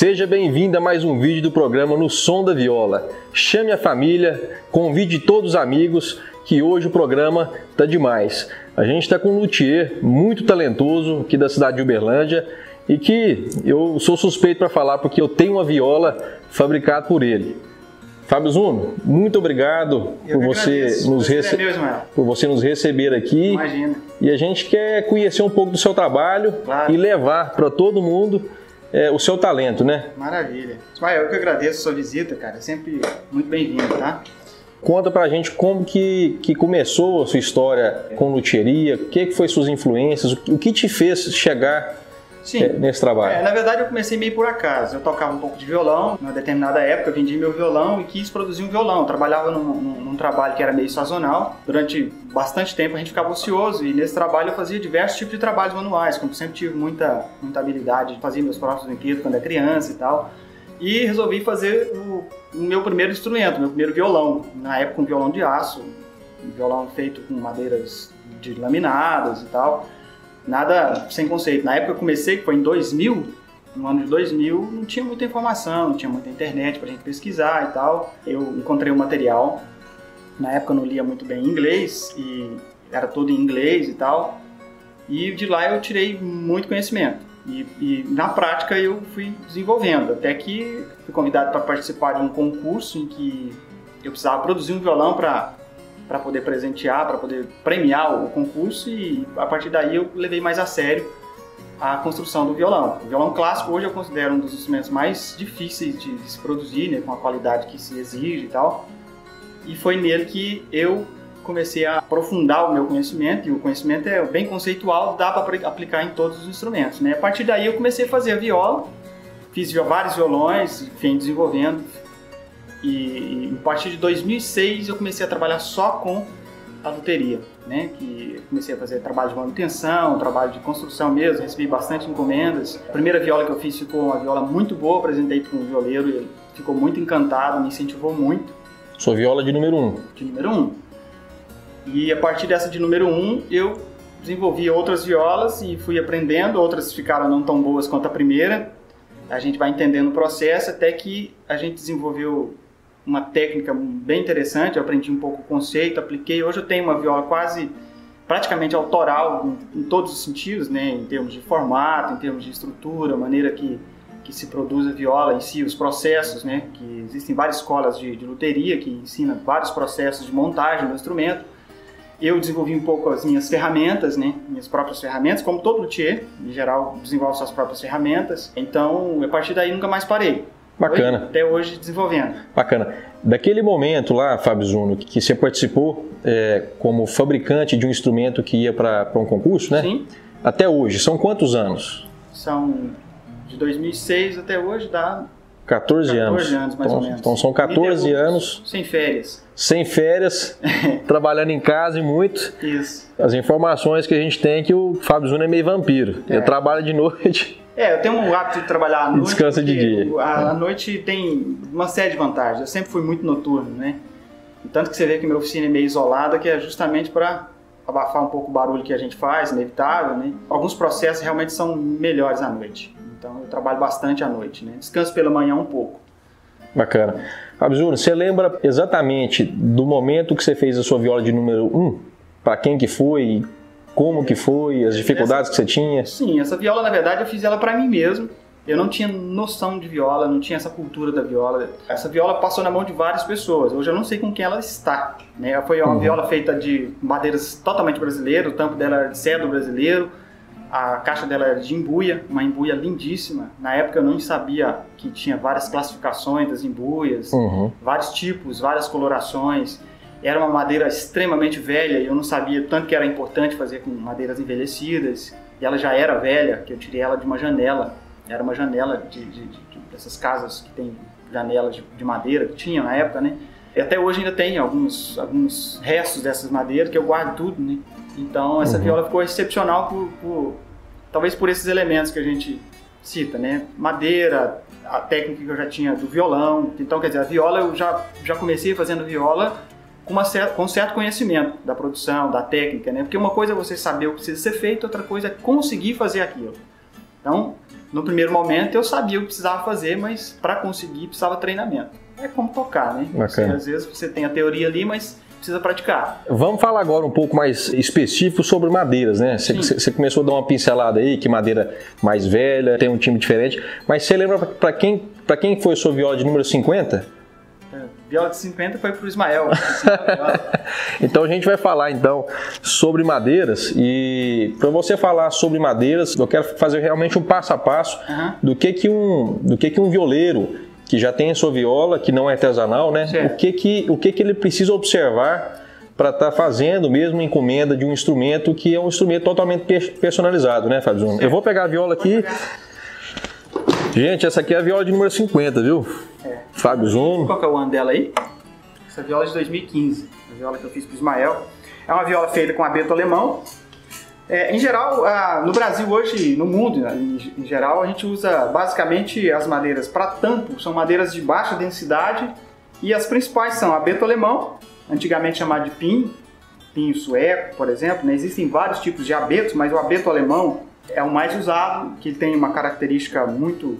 Seja bem-vindo a mais um vídeo do programa No Som da Viola. Chame a família, convide todos os amigos, que hoje o programa tá demais. A gente está com um luthier muito talentoso aqui da cidade de Uberlândia e que eu sou suspeito para falar porque eu tenho uma viola fabricada por ele. Fábio Zuno, muito obrigado por você, nos rece... é por você nos receber aqui. Imagina. E a gente quer conhecer um pouco do seu trabalho Claro. e levar para todo mundo é, o seu talento, né? Maravilha. Ismael, eu que agradeço a sua visita, cara. É Sempre muito bem-vindo, tá? Conta pra gente como que, que começou a sua história com luthieria, o que, que foi suas influências, o que- o que te fez chegar Sim. nesse trabalho. É, na verdade, eu comecei meio por acaso. Eu tocava um pouco de violão. Numa determinada época, eu vendi meu violão e quis produzir um violão. Eu trabalhava num, num- num trabalho que era meio sazonal. Durante bastante tempo, a gente ficava ocioso. E nesse trabalho, eu fazia diversos tipos de trabalhos manuais. Como sempre tive muita, muita habilidade de fazer meus próprios brinquedos quando era criança e tal. E resolvi fazer o, o meu primeiro instrumento, meu primeiro violão. Na época, um violão de aço. Um violão feito com madeiras de laminadas e tal nada sem conceito. Na época eu comecei, que foi em 2000, no ano de 2000, não tinha muita informação, não tinha muita internet pra gente pesquisar e tal. Eu encontrei o material. Na época eu não lia muito bem inglês e era todo em inglês e tal. E de lá eu tirei muito conhecimento. E, e na prática eu fui desenvolvendo, até que fui convidado para participar de um concurso em que eu precisava produzir um violão para para poder presentear, para poder premiar o concurso e a partir daí eu levei mais a sério a construção do violão. O violão clássico hoje eu considero um dos instrumentos mais difíceis de, se produzir, né, com a qualidade que se exige e tal. E foi nele que eu comecei a aprofundar o meu conhecimento e o conhecimento é bem conceitual, dá para aplicar em todos os instrumentos, né? A partir daí eu comecei a fazer a viola, fiz vários violões, vim desenvolvendo e, e a partir de 2006 eu comecei a trabalhar só com a luteria, né? Que comecei a fazer trabalho de manutenção, trabalho de construção mesmo, recebi bastante encomendas. A primeira viola que eu fiz ficou uma viola muito boa, apresentei para um violeiro, ele ficou muito encantado, me incentivou muito, Sua viola de número um. de número um. E a partir dessa de número um, eu desenvolvi outras violas e fui aprendendo, outras ficaram não tão boas quanto a primeira. A gente vai entendendo o processo até que a gente desenvolveu uma técnica bem interessante, eu aprendi um pouco o conceito, apliquei. Hoje eu tenho uma viola quase praticamente autoral em, em todos os sentidos, né, em termos de formato, em termos de estrutura, maneira que que se produz a viola em si, os processos, né, que existem várias escolas de, de luteria que ensinam vários processos de montagem do instrumento. Eu desenvolvi um pouco as minhas ferramentas, né, minhas próprias ferramentas, como todo luthier, em geral, desenvolve suas próprias ferramentas. Então, a partir daí nunca mais parei. Bacana. Até hoje desenvolvendo. Bacana. Daquele momento lá, Fábio Zuno, que que você participou é, como fabricante de um instrumento que ia para um concurso, né? Sim, Até hoje, são quantos anos? são de 2006 até hoje dá 14, 14 anos. anos, mais então, ou menos. então são 14 Ininterruptos, anos sem férias. sem férias, trabalhando em casa e muito. Isso. As informações que a gente tem é que o Fábio Zuno é meio vampiro. É. Ele trabalha de noite. É, eu tenho um hábito de trabalhar à noite. descansa de dia. A, a noite tem uma série de vantagens. Eu sempre fui muito noturno, né? Tanto que você vê que minha oficina é meio isolada, que é justamente para abafar um pouco o barulho que a gente faz, inevitável, né? Alguns processos realmente são melhores à noite. Então eu trabalho bastante à noite, né? Descanso pela manhã um pouco. Bacana. Fábio Zuno, você lembra exatamente do momento que você fez a sua viola de número 1? Para quem que foi? Como que foi? As dificuldades que você tinha? Sim, essa viola, na verdade, eu fiz ela para mim mesmo. Eu não tinha noção de viola, não tinha essa cultura da viola. Essa viola passou na mão de várias pessoas. Hoje eu não sei com quem ela está. Né? Foi uma Uhum. viola feita de madeiras totalmente brasileiras, o tampo dela era de cedro brasileiro, a caixa dela era de embuia, uma embuia lindíssima. Na época eu não sabia que tinha várias classificações das embuias, Uhum. vários tipos, várias colorações. Era uma madeira extremamente velha e eu não sabia tanto que era importante fazer com madeiras envelhecidas. E ela já era velha, que eu tirei ela de uma janela. Era uma janela de, de- de- de- dessas casas que tem janelas de, de madeira, que tinha na época, né? E até hoje ainda tem alguns, alguns restos dessas madeiras que eu guardo tudo, né? Então essa Uhum. viola ficou excepcional por, por- talvez por esses elementos que a gente cita, né? Madeira, a técnica que eu já tinha do violão. Então, quer dizer, a viola eu já, já comecei fazendo viola com, uma cer com um certo conhecimento da produção, da técnica, né? Porque uma coisa é você saber o que precisa ser feito, outra coisa é conseguir fazer aquilo. Então, no primeiro momento eu sabia o que precisava fazer, mas para conseguir precisava treinamento. É como tocar, né? Você, às vezes você tem a teoria ali, mas precisa praticar. Vamos falar agora um pouco mais específico sobre madeiras, né? Você começou a dar uma pincelada aí, que madeira mais velha, tem um time diferente, mas você lembra para quem, quem foi sua viola de número 50? É, viola de 50 foi para o Ismael. então a gente vai falar então sobre madeiras e para você falar sobre madeiras, eu quero fazer realmente um passo a passo uhum. do que que um do que que um violeiro que já tem a sua viola, que não é artesanal, né? O que que, o que que ele precisa observar para estar tá fazendo mesmo encomenda de um instrumento que é um instrumento totalmente personalizado, né, Fábio Zuno? Eu vou pegar a viola aqui. Gente, essa aqui é a viola de número 50, viu? É. Fábio Zuno. Qual que é o ano dela aí? Essa viola é de 2015, a viola que eu fiz para Ismael. É uma viola feita com abeto alemão, é, em geral, no Brasil hoje, no mundo né, em, geral, a gente usa basicamente as madeiras para tampo, são madeiras de baixa densidade e as principais são abeto alemão, antigamente chamado de pinho, pinho sueco, por exemplo. Né? Existem vários tipos de abetos, mas o abeto alemão é o mais usado, que tem uma característica muito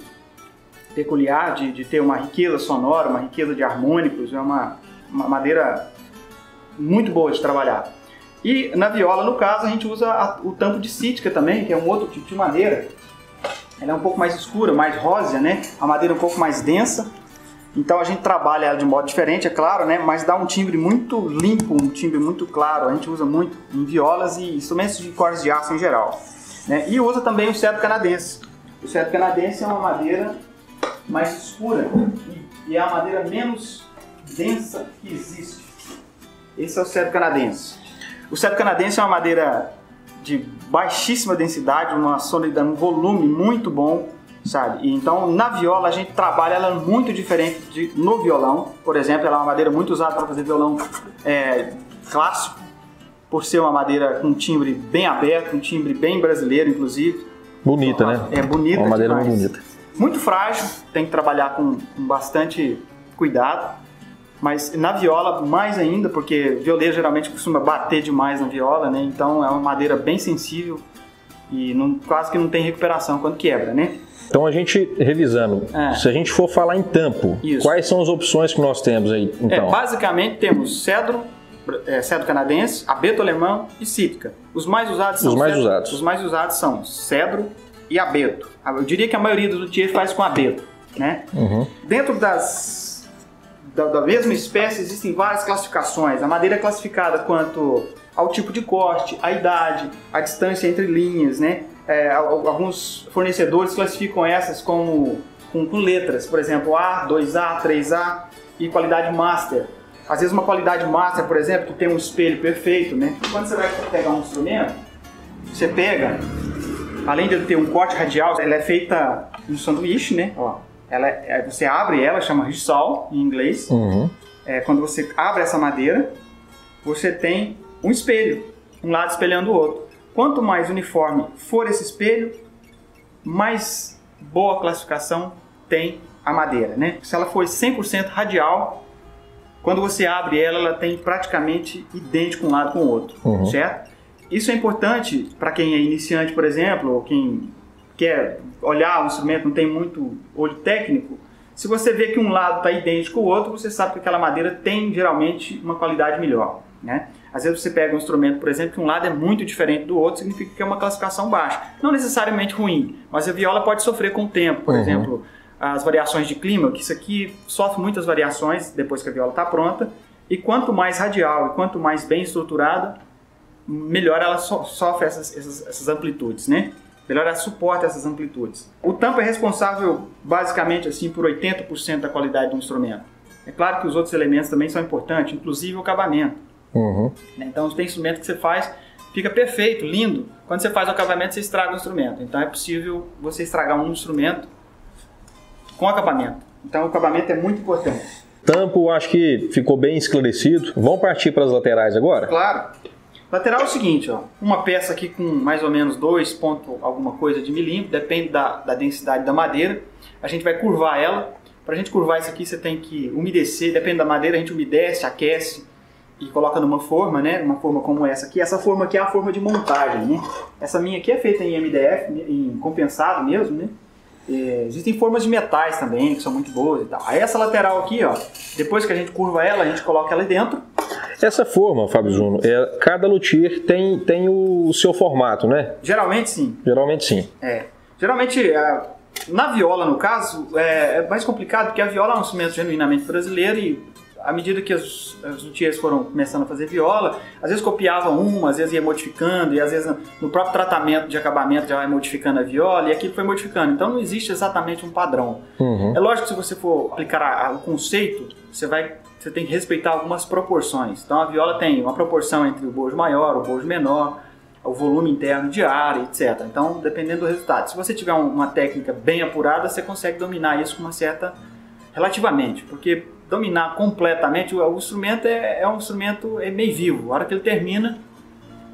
peculiar de, de ter uma riqueza sonora, uma riqueza de harmônicos, é uma, uma madeira muito boa de trabalhar. E na viola, no caso, a gente usa a, o tampo de cítica também, que é um outro tipo de madeira. Ela é um pouco mais escura, mais rósea, né? A madeira é um pouco mais densa. Então a gente trabalha ela de modo diferente, é claro, né? Mas dá um timbre muito limpo, um timbre muito claro. A gente usa muito em violas e instrumentos de cordas de aço em geral. Né? E usa também o cedro canadense. O cedro canadense é uma madeira mais escura e é a madeira menos densa que existe. Esse é o cedro canadense. O cedro canadense é uma madeira de baixíssima densidade, uma solidão, um volume muito bom, sabe? E então na viola a gente trabalha ela muito diferente de no violão. Por exemplo, ela é uma madeira muito usada para fazer violão é, clássico, por ser uma madeira com um timbre bem aberto, um timbre bem brasileiro, inclusive. Bonita, né? É bonita. Uma madeira muito bonita. Muito frágil, tem que trabalhar com, com bastante cuidado. Mas na viola, mais ainda, porque violeiro geralmente costuma bater demais na viola, né? Então é uma madeira bem sensível e não, quase que não tem recuperação quando quebra, né? Então a gente, revisando, é. se a gente for falar em tampo, Isso. quais são as opções que nós temos aí? Então? É, basicamente temos cedro, é, cedro canadense, abeto alemão e cítrica. Os mais usados são os mais cedro, usados. Os mais usados são cedro e abeto. Eu diria que a maioria dos luthiers faz com abeto, né? Uhum. Dentro das da, da, mesma espécie existem várias classificações. A madeira é classificada quanto ao tipo de corte, a idade, a distância entre linhas, né? É, alguns fornecedores classificam essas como com, com, letras, por exemplo, A, 2A, 3A e qualidade master. Às vezes uma qualidade master, por exemplo, que tem um espelho perfeito, né? Quando você vai pegar um instrumento, você pega, além de ter um corte radial, ela é feita no sanduíche, né? Ó, ela, é, você abre ela, chama rissol em inglês. Uhum. É, quando você abre essa madeira, você tem um espelho, um lado espelhando o outro. Quanto mais uniforme for esse espelho, mais boa classificação tem a madeira, né? Se ela for 100% radial, quando você abre ela, ela tem praticamente idêntico um lado com o outro, uhum. certo? Isso é importante para quem é iniciante, por exemplo, ou quem quer olhar o instrumento, não tem muito olho técnico, se você vê que um lado está idêntico ao outro, você sabe que aquela madeira tem geralmente uma qualidade melhor. Né? Às vezes você pega um instrumento, por exemplo, que um lado é muito diferente do outro, significa que é uma classificação baixa. Não necessariamente ruim, mas a viola pode sofrer com o tempo. Por uhum. exemplo, as variações de clima, que isso aqui sofre muitas variações depois que a viola está pronta. E quanto mais radial e quanto mais bem estruturada, melhor ela so sofre essas, essas, essas amplitudes, né? Melhor ela suporta essas amplitudes. O tampo é responsável basicamente assim por 80% da qualidade do instrumento. É claro que os outros elementos também são importantes, inclusive o acabamento. Uhum. Né, então tem instrumento que você faz, fica perfeito, lindo. Quando você faz o acabamento, você estraga o instrumento. Então é possível você estragar um instrumento com acabamento. Então o acabamento é muito importante. Tampo, acho que ficou bem esclarecido. Vamos partir para as laterais agora? Claro. Lateral é o seguinte, ó, uma peça aqui com mais ou menos 2 ponto alguma coisa de milímetro, depende da, da densidade da madeira. A gente vai curvar ela. Para a gente curvar isso aqui, você tem que umedecer, depende da madeira, a gente umedece, aquece e coloca numa forma, né? Uma forma como essa aqui. Essa forma aqui é a forma de montagem, né? Essa minha aqui é feita em MDF, em compensado mesmo, né? É, existem formas de metais também, que são muito boas e tal. Aí essa lateral aqui, ó, depois que a gente curva ela, a gente coloca ela dentro. Essa forma, Fábio Zuno, é, cada luthier tem, tem o seu formato, né? Geralmente sim. Geralmente sim. É. Geralmente, a, na viola, no caso, é, é, mais complicado, porque a viola é um instrumento genuinamente brasileiro e à medida que os, os luthiers foram começando a fazer viola, às vezes copiavam uma, às vezes ia modificando, e às vezes no próprio tratamento de acabamento já vai modificando a viola, e aquilo foi modificando. Então não existe exatamente um padrão. Uhum. É lógico que se você for aplicar a, a, o conceito, você vai você tem que respeitar algumas proporções. Então a viola tem uma proporção entre o bojo maior, o bojo menor, o volume interno de ar, etc. Então, dependendo do resultado. Se você tiver uma técnica bem apurada, você consegue dominar isso com uma certa relativamente, porque dominar completamente o, instrumento é, é, um instrumento é meio vivo. A hora que ele termina,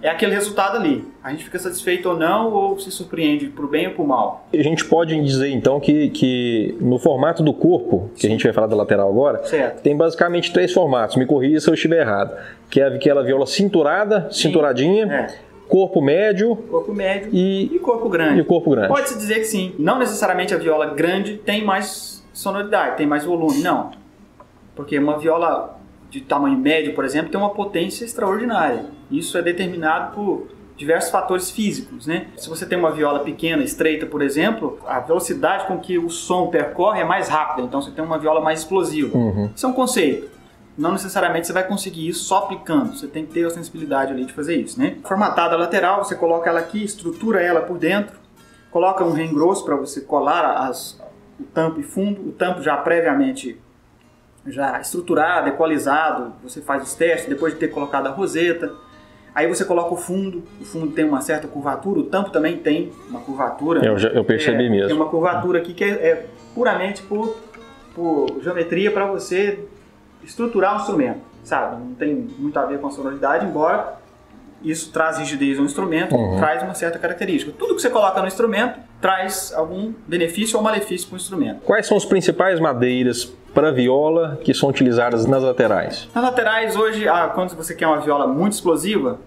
é aquele resultado ali. A gente fica satisfeito ou não, ou se surpreende por bem ou por mal. A gente pode dizer então que, que no formato do corpo, que a gente vai falar da lateral agora, certo. tem basicamente três formatos. Me corrija se eu estiver errado. Que é aquela viola cinturada, Sim. cinturadinha. É. Corpo médio, corpo médio e, e corpo grande. E corpo grande. Pode-se dizer que sim. Não necessariamente a viola grande tem mais sonoridade, tem mais volume. Não. Porque uma viola de tamanho médio, por exemplo, tem uma potência extraordinária. Isso é determinado por diversos fatores físicos, né? Se você tem uma viola pequena, estreita, por exemplo, a velocidade com que o som percorre é mais rápida, então você tem uma viola mais explosiva. Uhum. Isso é um conceito. Não necessariamente você vai conseguir isso só aplicando, você tem que ter a sensibilidade ali de fazer isso, né? Formatada a lateral, você coloca ela aqui, estrutura ela por dentro, coloca um rem grosso para você colar as, o tampo e fundo, o tampo já previamente já estruturado, equalizado, você faz os testes depois de ter colocado a roseta. Aí você coloca o fundo, o fundo tem uma certa curvatura, o tampo também tem uma curvatura. Eu, já, eu percebi é, mesmo. Tem uma curvatura aqui que é, é puramente por, por geometria para você estruturar o instrumento, sabe? Não tem muito a ver com a sonoridade, embora isso traz rigidez ao instrumento, uhum. traz uma certa característica. Tudo que você coloca no instrumento traz algum benefício ou malefício para o instrumento. Quais são as principais madeiras para viola que são utilizadas nas laterais? Nas laterais, hoje, ah, quando você quer uma viola muito explosiva,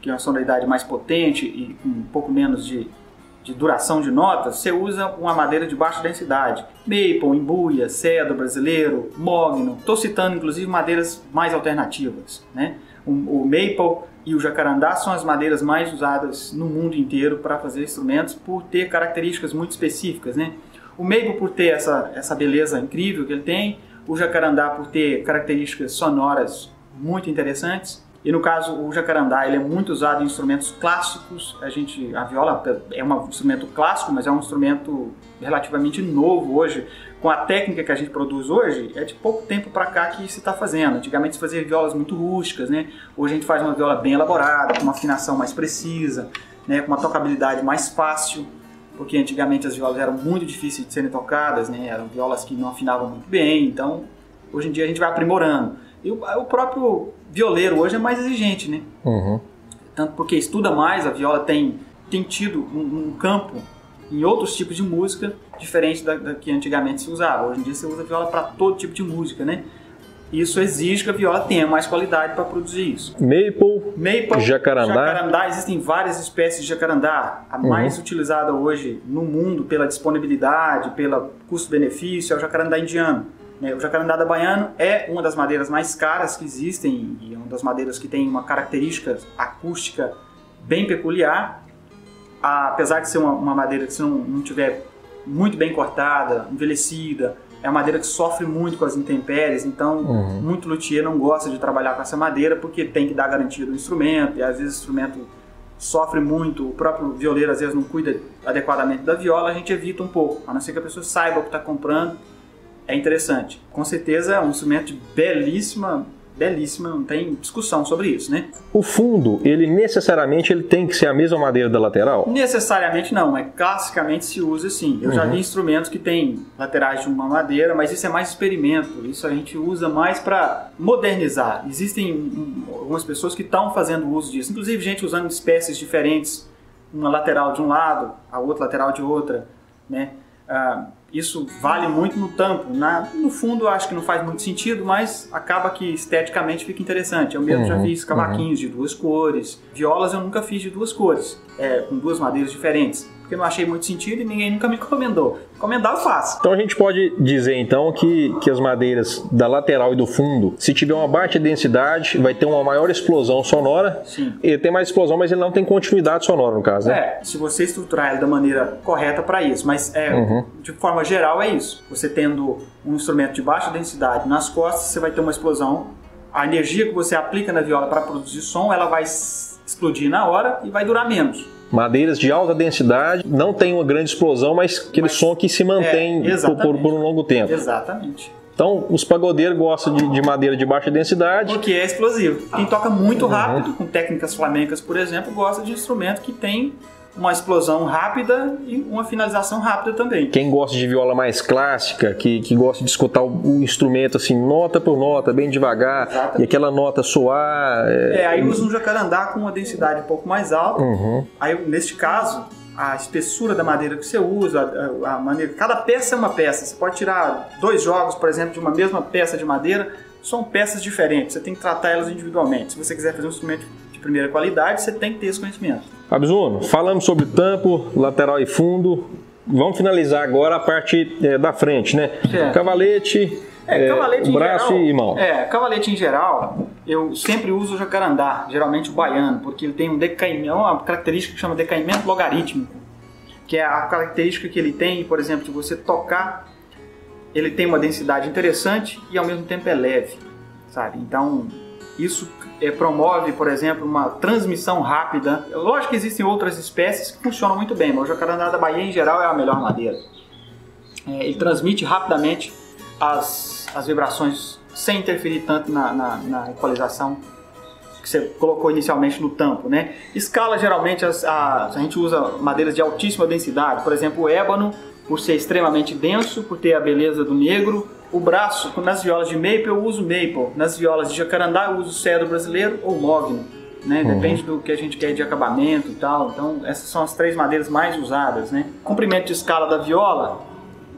que é uma sonoridade mais potente e com um pouco menos de, de duração de notas, você usa uma madeira de baixa densidade. Maple, embuia, cedro brasileiro, mogno. Estou citando, inclusive, madeiras mais alternativas. Né? O, o maple e o jacarandá são as madeiras mais usadas no mundo inteiro para fazer instrumentos por ter características muito específicas. Né? O Meibo por ter essa, essa beleza incrível que ele tem, o jacarandá por ter características sonoras muito interessantes. E no caso, o jacarandá ele é muito usado em instrumentos clássicos. A gente, a viola é um instrumento clássico, mas é um instrumento relativamente novo hoje. Com a técnica que a gente produz hoje, é de pouco tempo para cá que se está fazendo. Antigamente se fazia violas muito rústicas, né? Hoje a gente faz uma viola bem elaborada, com uma afinação mais precisa, né? com uma tocabilidade mais fácil porque antigamente as violas eram muito difíceis de serem tocadas, né? eram violas que não afinavam muito bem, então hoje em dia a gente vai aprimorando. E o, próprio violeiro hoje é mais exigente, né? Uhum. Tanto porque estuda mais, a viola tem, tem tido um, um campo em outros tipos de música diferente da, da, que antigamente se usava. Hoje em dia você usa viola para todo tipo de música, né? Isso exige que a viola tenha mais qualidade para produzir isso. Maple, Maple jacarandá. jacarandá. Existem várias espécies de jacarandá. A uhum. mais utilizada hoje no mundo pela disponibilidade, pelo custo-benefício, é o jacarandá indiano. Né? O jacarandá da baiano é uma das madeiras mais caras que existem e é uma das madeiras que tem uma característica acústica bem peculiar. Apesar de ser uma, uma madeira que se não, não tiver muito bem cortada, envelhecida, é uma madeira que sofre muito com as intempéries, então uhum. muito luthier não gosta de trabalhar com essa madeira porque tem que dar garantia do instrumento e às vezes o instrumento sofre muito, o próprio violeiro às vezes não cuida adequadamente da viola, a gente evita um pouco, a não ser que a pessoa saiba o que está comprando, é interessante. Com certeza é um instrumento de belíssima belíssima, não tem discussão sobre isso, né? O fundo, ele necessariamente ele tem que ser a mesma madeira da lateral? Necessariamente não, mas classicamente se usa assim. Eu uhum. já vi instrumentos que têm laterais de uma madeira, mas isso é mais experimento. Isso a gente usa mais para modernizar. Existem algumas pessoas que estão fazendo uso disso, inclusive gente usando espécies diferentes, uma lateral de um lado, a outra lateral de outra, né? Ah, isso vale muito no tampo. Na, no fundo, acho que não faz muito sentido, mas acaba que esteticamente fica interessante. Eu mesmo uhum, já fiz cavaquinhos uhum. de duas cores. Violas eu nunca fiz de duas cores, é, com duas madeiras diferentes porque não achei muito sentido e ninguém nunca me recomendou. Recomendar eu faço. Então a gente pode dizer então que, que as madeiras da lateral e do fundo, se tiver uma baixa densidade, vai ter uma maior explosão sonora. Sim. Ele tem mais explosão, mas ele não tem continuidade sonora no caso, né? É, se você estruturar ele da maneira correta para isso. Mas é, uhum. de forma geral é isso. Você tendo um instrumento de baixa densidade nas costas, você vai ter uma explosão. A energia que você aplica na viola para produzir som, ela vai explodir na hora e vai durar menos madeiras de alta densidade, não tem uma grande explosão, mas aquele mas, som que se mantém é, por, por, um longo tempo. Exatamente. Então, os pagodeiros gostam de, de, madeira de baixa densidade. Porque é explosivo. Quem toca muito rápido, uhum. com técnicas flamencas, por exemplo, gosta de instrumento que tem uma explosão rápida e uma finalização rápida também. Quem gosta de viola mais clássica, que, que gosta de escutar o, o instrumento assim, nota por nota, bem devagar, Exatamente. e aquela nota soar. É, é aí usa um jacarandá com uma densidade um pouco mais alta. Uhum. Aí, neste caso, a espessura da madeira que você usa, a, a, maneira. Cada peça é uma peça. Você pode tirar dois jogos, por exemplo, de uma mesma peça de madeira, são peças diferentes. Você tem que tratar elas individualmente. Se você quiser fazer um instrumento primeira qualidade, você tem que ter esse conhecimento. Abzuno, falamos sobre tampo, lateral e fundo. Vamos finalizar agora a parte é, da frente, né? É. Cavalete, é, cavalete braço geral, e mão. É, cavalete em geral, eu sempre uso o jacarandá, geralmente o baiano, porque ele tem um decaimento, uma característica que chama decaimento logarítmico, que é a característica que ele tem, por exemplo, de você tocar, ele tem uma densidade interessante e ao mesmo tempo é leve, sabe? Então, isso é, promove, por exemplo, uma transmissão rápida. Lógico que existem outras espécies que funcionam muito bem, mas o jacarandá da Bahia, em geral, é a melhor madeira. É, ele transmite rapidamente as, as vibrações sem interferir tanto na, na, na, equalização que você colocou inicialmente no tampo, né? Escala, geralmente, as, a, a gente usa madeiras de altíssima densidade, por exemplo, o ébano, por ser extremamente denso, por ter a beleza do negro, o braço, nas violas de maple eu uso maple, nas violas de jacarandá eu uso cedro brasileiro ou mogno. Né? Uhum. Depende do que a gente quer de acabamento e tal. Então, essas são as três madeiras mais usadas. Né? O comprimento de escala da viola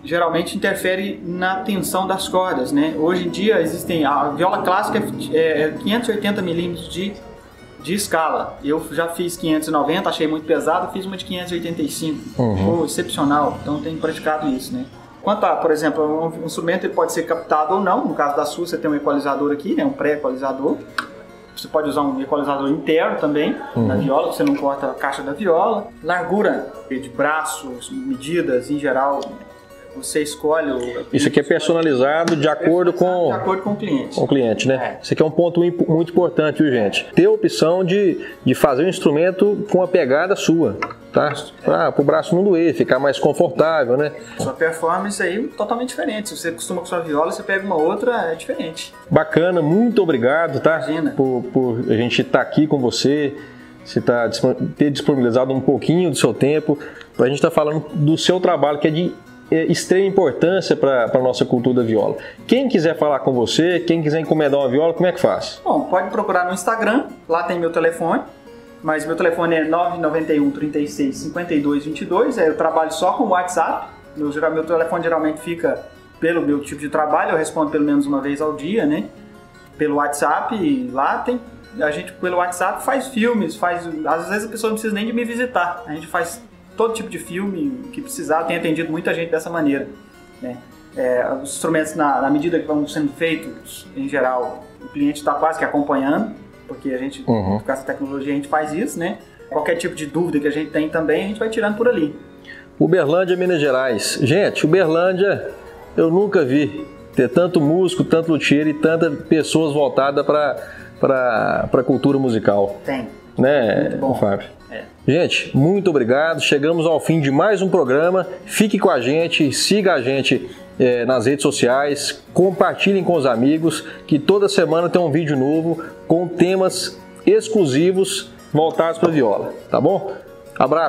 geralmente interfere na tensão das cordas. Né? Hoje em dia, existem a viola clássica é 580 é milímetros de, de escala. Eu já fiz 590, achei muito pesado, fiz uma de 585. Uhum. excepcional. Então, tenho praticado isso. Né? Quanto a, por exemplo, um instrumento ele pode ser captado ou não. No caso da sua, você tem um equalizador aqui, né, um pré-equalizador. Você pode usar um equalizador interno também uhum. na viola, você não corta a caixa da viola. Largura de braços, medidas em geral, você escolhe o. Isso aqui é personalizado de acordo com. De acordo com o cliente. Com o cliente, né? É. Isso aqui é um ponto muito importante, viu, gente? Ter a opção de, de fazer um instrumento com a pegada sua tá? Para o braço não doer, ficar mais confortável, né? Sua performance aí é totalmente diferente. Se você costuma com sua viola, você pega uma outra, é diferente. Bacana, muito obrigado, tá? Imagina. Por, por a gente estar tá aqui com você, você tá, ter disponibilizado um pouquinho do seu tempo para a gente estar tá falando do seu trabalho, que é de extrema importância para a nossa cultura da viola. Quem quiser falar com você, quem quiser encomendar uma viola, como é que faz? Bom, pode procurar no Instagram, lá tem meu telefone, mas meu telefone é 991 36 52 22. Eu trabalho só com WhatsApp. Meu, meu telefone geralmente fica pelo meu tipo de trabalho, eu respondo pelo menos uma vez ao dia, né? Pelo WhatsApp, lá tem. A gente pelo WhatsApp faz filmes, faz. Às vezes a pessoa não precisa nem de me visitar. A gente faz todo tipo de filme que precisar, tem atendido muita gente dessa maneira. Né? É, os instrumentos, na, na medida que vão sendo feitos, em geral, o cliente está quase que acompanhando porque a gente, uhum. com essa tecnologia, a gente faz isso, né? Qualquer tipo de dúvida que a gente tem também, a gente vai tirando por ali. Uberlândia, Minas Gerais. Gente, Uberlândia, eu nunca vi ter tanto músico, tanto luthier e tantas pessoas voltadas para a cultura musical. Tem. Né, muito bom. Fábio? É. Gente, muito obrigado. Chegamos ao fim de mais um programa. Fique com a gente, siga a gente é, nas redes sociais, compartilhem com os amigos, que toda semana tem um vídeo novo com temas exclusivos voltados para viola, tá bom? Abraço!